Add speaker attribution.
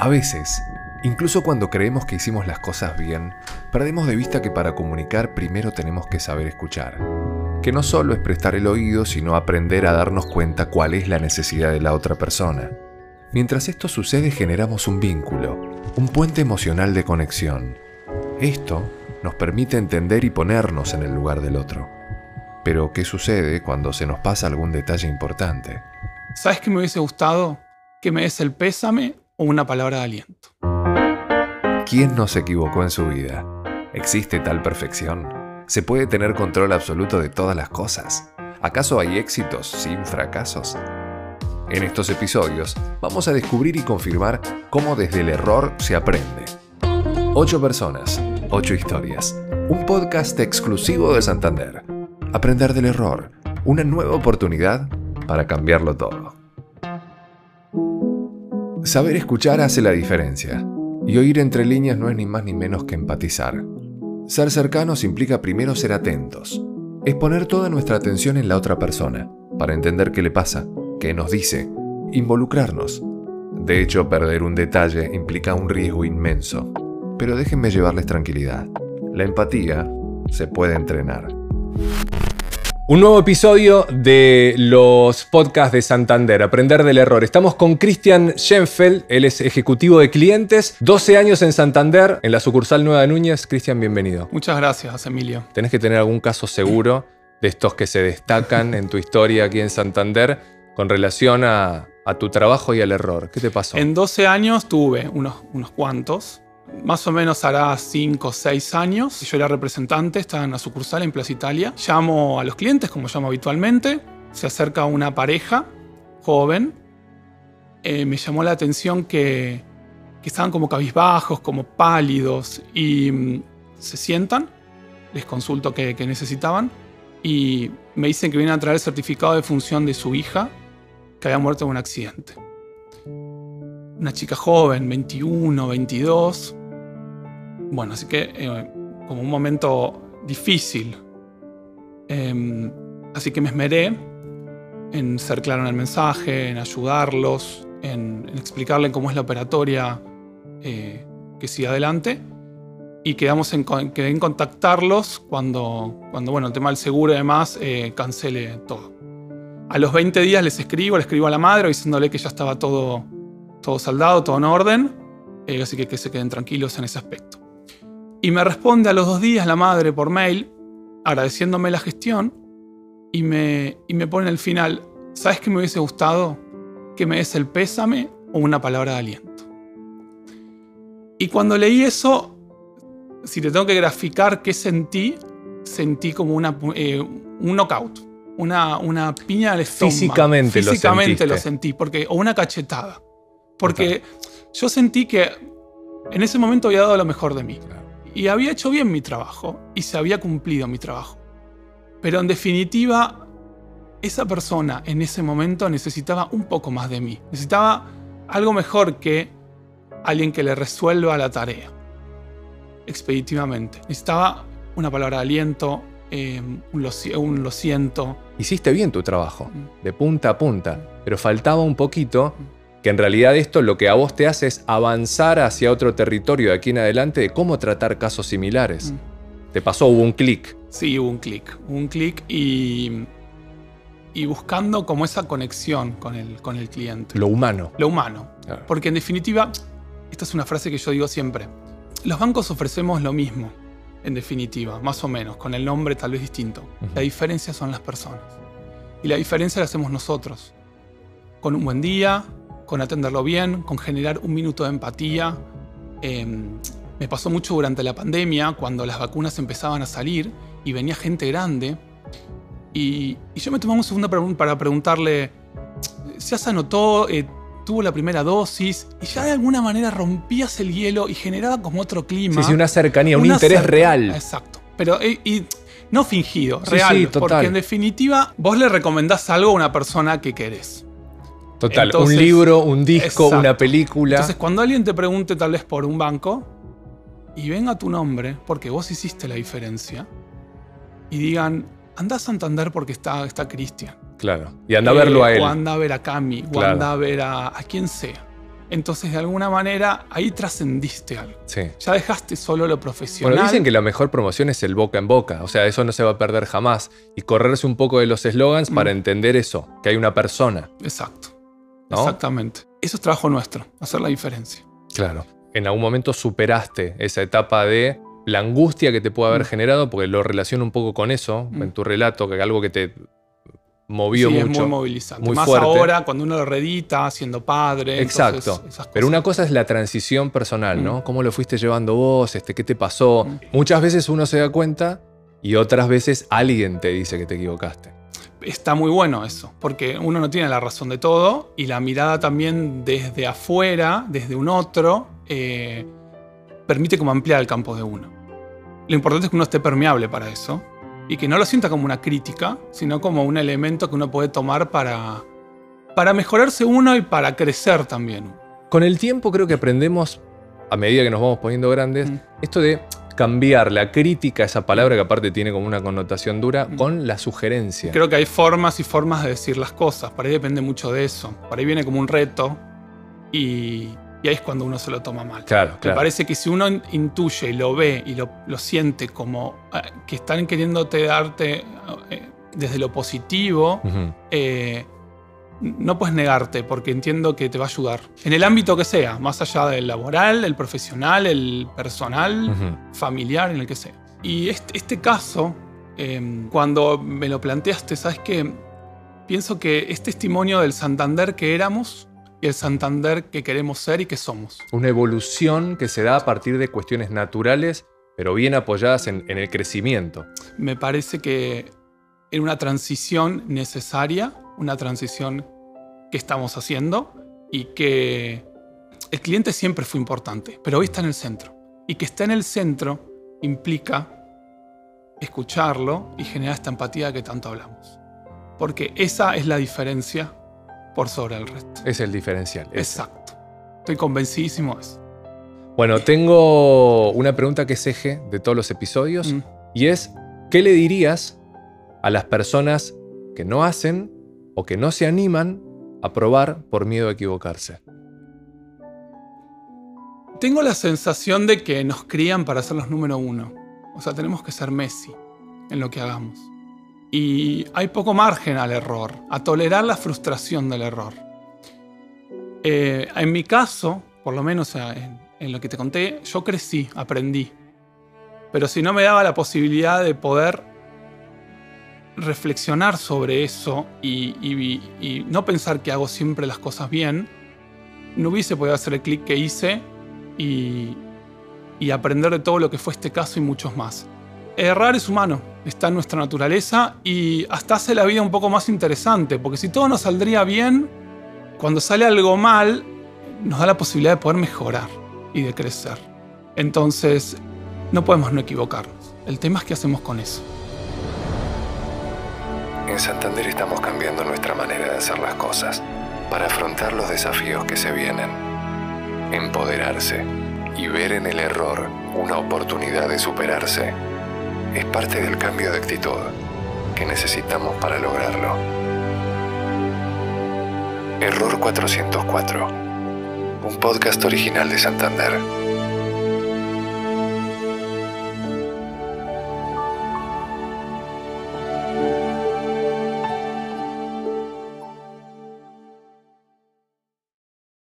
Speaker 1: A veces, incluso cuando creemos que hicimos las cosas bien, perdemos de vista que para comunicar primero tenemos que saber escuchar. Que no solo es prestar el oído, sino aprender a darnos cuenta cuál es la necesidad de la otra persona. Mientras esto sucede generamos un vínculo, un puente emocional de conexión. Esto nos permite entender y ponernos en el lugar del otro. Pero, ¿qué sucede cuando se nos pasa algún detalle importante?
Speaker 2: ¿Sabes qué me hubiese gustado? Que me des el pésame una palabra de aliento.
Speaker 1: ¿Quién no se equivocó en su vida? ¿Existe tal perfección? ¿Se puede tener control absoluto de todas las cosas? ¿Acaso hay éxitos sin fracasos? En estos episodios vamos a descubrir y confirmar cómo desde el error se aprende. Ocho personas, ocho historias. Un podcast exclusivo de Santander. Aprender del error. Una nueva oportunidad para cambiarlo todo. Saber escuchar hace la diferencia. Y oír entre líneas no es ni más ni menos que empatizar. Ser cercanos implica primero ser atentos. Es poner toda nuestra atención en la otra persona, para entender qué le pasa, qué nos dice, involucrarnos. De hecho, perder un detalle implica un riesgo inmenso. Pero déjenme llevarles tranquilidad. La empatía se puede entrenar.
Speaker 3: Un nuevo episodio de los podcasts de Santander, Aprender del Error. Estamos con Christian Schenfeld, él es ejecutivo de clientes, 12 años en Santander, en la sucursal Nueva Núñez. Cristian, bienvenido.
Speaker 2: Muchas gracias, Emilio.
Speaker 3: Tenés que tener algún caso seguro de estos que se destacan en tu historia aquí en Santander con relación a, tu trabajo y al error. ¿Qué te pasó?
Speaker 2: En 12 años tuve unos, unos cuantos más o menos hará 5 o 6 años. Yo era representante, estaba en la sucursal en Plaza Italia. Llamo a los clientes, como llamo habitualmente. Se acerca una pareja joven. Eh, me llamó la atención que, estaban como cabizbajos, como pálidos. Y mm, se sientan. Les consulto qué necesitaban. Y me dicen que vienen a traer el certificado de función de su hija que había muerto en un accidente. Una chica joven, 21, 22, bueno, así que eh, como un momento difícil. Em, así que me esmeré en ser claro en el mensaje, en ayudarlos, en, explicarle cómo es la operatoria eh, que sigue adelante. Y quedamos en, quedé en contactarlos cuando, cuando, bueno, el tema del seguro y demás eh, cancele todo. A los 20 días les escribo, le escribo a la madre diciéndole que ya estaba todo, todo saldado, todo en orden. así que que se queden tranquilos en ese aspecto. Y me responde a los dos días la madre por mail, agradeciéndome la gestión, y me, y me pone el final, ¿sabes qué me hubiese gustado? Que me des el pésame o una palabra de aliento. Y cuando leí eso, si te tengo que graficar qué sentí, sentí como una, eh, un knockout, una, una piña al estómago.
Speaker 3: Físicamente,
Speaker 2: Físicamente lo, sentí, porque, o una cachetada. Porque yo sentí que en ese momento había dado lo mejor de mí y había hecho bien mi trabajo y se había cumplido mi trabajo. Pero en definitiva, esa persona en ese momento necesitaba un poco más de mí. Necesitaba algo mejor que alguien que le resuelva la tarea expeditivamente. Necesitaba una palabra de aliento, eh, un, lo, siento.
Speaker 3: Hiciste bien tu trabajo, mm. de punta a punta, pero faltaba un poquito mm que en realidad esto lo que a vos te hace es avanzar hacia otro territorio de aquí en adelante de cómo tratar casos similares. Mm. ¿Te pasó? ¿Hubo un clic?
Speaker 2: Sí, hubo un clic. Un clic y, y buscando como esa conexión con el, con el cliente.
Speaker 3: Lo humano.
Speaker 2: Lo humano. Porque en definitiva, esta es una frase que yo digo siempre. Los bancos ofrecemos lo mismo, en definitiva, más o menos, con el nombre tal vez distinto. La diferencia son las personas. Y la diferencia la hacemos nosotros. Con un buen día, con atenderlo bien, con generar un minuto de empatía. Em, me pasó mucho durante la pandemia, cuando las vacunas empezaban a salir y venía gente grande. Y, yo me tomaba un segundo para preguntarle, ¿se has anotó? Eh, ¿Tuvo la primera dosis? Y ya de alguna manera rompías el hielo y generaba como otro clima.
Speaker 3: Sí, sí, una cercanía, un interés real.
Speaker 2: Exacto. Pero eh, y, no fingido, real. Sí, total. Porque en definitiva, vos le recomendás algo a una persona que querés.
Speaker 3: Total, un libro, un disco, una película.
Speaker 2: Entonces, cuando alguien te pregunte tal vez por un banco y venga tu nombre, porque vos hiciste la diferencia, y digan, anda a Santander porque está, está Cristian.
Speaker 3: Claro, y anda a verlo a
Speaker 2: eh,
Speaker 3: él.
Speaker 2: O anda a ver a Cami, o anda a ver a, a quien sea. Entonces, de alguna manera, ahí trascendiste algo.
Speaker 3: Sí.
Speaker 2: Ya dejaste solo lo profesional.
Speaker 3: Bueno, dicen que la mejor promoción es el boca en boca, o sea, eso no se va a perder jamás. Y correrse un poco de los eslogans para
Speaker 2: Mm.
Speaker 3: entender eso, que hay una persona,
Speaker 2: Exacto.
Speaker 3: ¿No?
Speaker 2: Exactamente. Eso es trabajo nuestro, hacer la diferencia.
Speaker 3: Claro. En algún momento superaste esa etapa de la angustia que te puede haber
Speaker 2: Mm.
Speaker 3: generado, porque lo relaciono un poco con eso,
Speaker 2: Mm.
Speaker 3: en tu relato, que algo que te movió
Speaker 2: sí,
Speaker 3: mucho.
Speaker 2: es muy movilizante.
Speaker 3: muy
Speaker 2: Más
Speaker 3: fuerte.
Speaker 2: ahora, cuando uno lo redita, siendo padre.
Speaker 3: Exacto. Pero una cosa es la transición personal, ¿no?
Speaker 2: Mm.
Speaker 3: ¿Cómo lo fuiste llevando vos? Este, ¿Qué te pasó? Muchas veces uno se da cuenta y otras veces alguien te dice que te equivocaste.
Speaker 2: Está muy bueno eso, porque uno no tiene la razón de todo y la mirada también desde afuera, desde un otro, eh, permite como ampliar el campo de uno. Lo importante es que uno esté permeable para eso y que no lo sienta como una crítica, sino como un elemento que uno puede tomar para, para mejorarse uno y para crecer también.
Speaker 3: Con el tiempo creo que aprendemos, a medida que nos vamos poniendo grandes,
Speaker 2: Mm.
Speaker 3: esto de cambiar la crítica, esa palabra que aparte tiene como una connotación dura,
Speaker 2: Mm.
Speaker 3: con la sugerencia.
Speaker 2: Creo que hay formas y formas de decir las cosas, para ahí depende mucho de eso. Para ahí viene como un reto y, y ahí es cuando uno se lo toma mal.
Speaker 3: Claro,
Speaker 2: Me
Speaker 3: claro.
Speaker 2: parece que si uno intuye y lo ve y lo, lo siente como eh, que están queriéndote darte eh, desde lo positivo, eh, no puedes negarte porque entiendo que te va a ayudar. En el ámbito que sea, más allá del laboral, el profesional, el personal, familiar, en el que sea. Y este, este caso, eh, cuando me lo planteaste, ¿sabes qué? Pienso que es testimonio del Santander que éramos y el Santander que queremos ser y que somos.
Speaker 3: Una evolución que se da a partir de cuestiones naturales, pero bien apoyadas en, en el crecimiento.
Speaker 2: me parece que era una transición necesaria, una transición que estamos haciendo y que el cliente siempre fue importante, pero hoy está en el centro. Y que está en el centro implica escucharlo y generar esta empatía que tanto hablamos. Porque esa es la diferencia por sobre el resto.
Speaker 3: Es el diferencial. ese.
Speaker 2: Exacto. Estoy convencidísimo de eso.
Speaker 3: Bueno, tengo una pregunta que es eje de todos los episodios
Speaker 2: Mm.
Speaker 3: y es, ¿qué le dirías a las personas que no hacen o que no se animan a probar por miedo a equivocarse?
Speaker 2: Tengo la sensación de que nos crían para ser los número uno. O sea, tenemos que ser Messi en lo que hagamos. Y hay poco margen al error, a tolerar la frustración del error. Eh, en mi caso, por lo menos en, en lo que te conté, yo crecí, aprendí. Pero si no me daba la posibilidad de poder reflexionar sobre eso y, no pensar que hago siempre las cosas bien, no hubiese podido hacer el clic que hice y, y aprender de todo lo que fue este caso y muchos más. Errar es humano, está en nuestra naturaleza y hasta hace la vida un poco más interesante, porque si todo nos saldría bien, cuando sale algo mal, nos da la posibilidad de poder mejorar y de crecer. Entonces, no podemos no equivocarnos. El tema es qué hacemos con eso.
Speaker 1: En Santander estamos cambiando nuestra manera de hacer las cosas para afrontar los desafíos que se vienen. Empoderarse y ver en el error una oportunidad de superarse es parte del cambio de actitud que necesitamos para lograrlo. Error 404, un podcast original de Santander.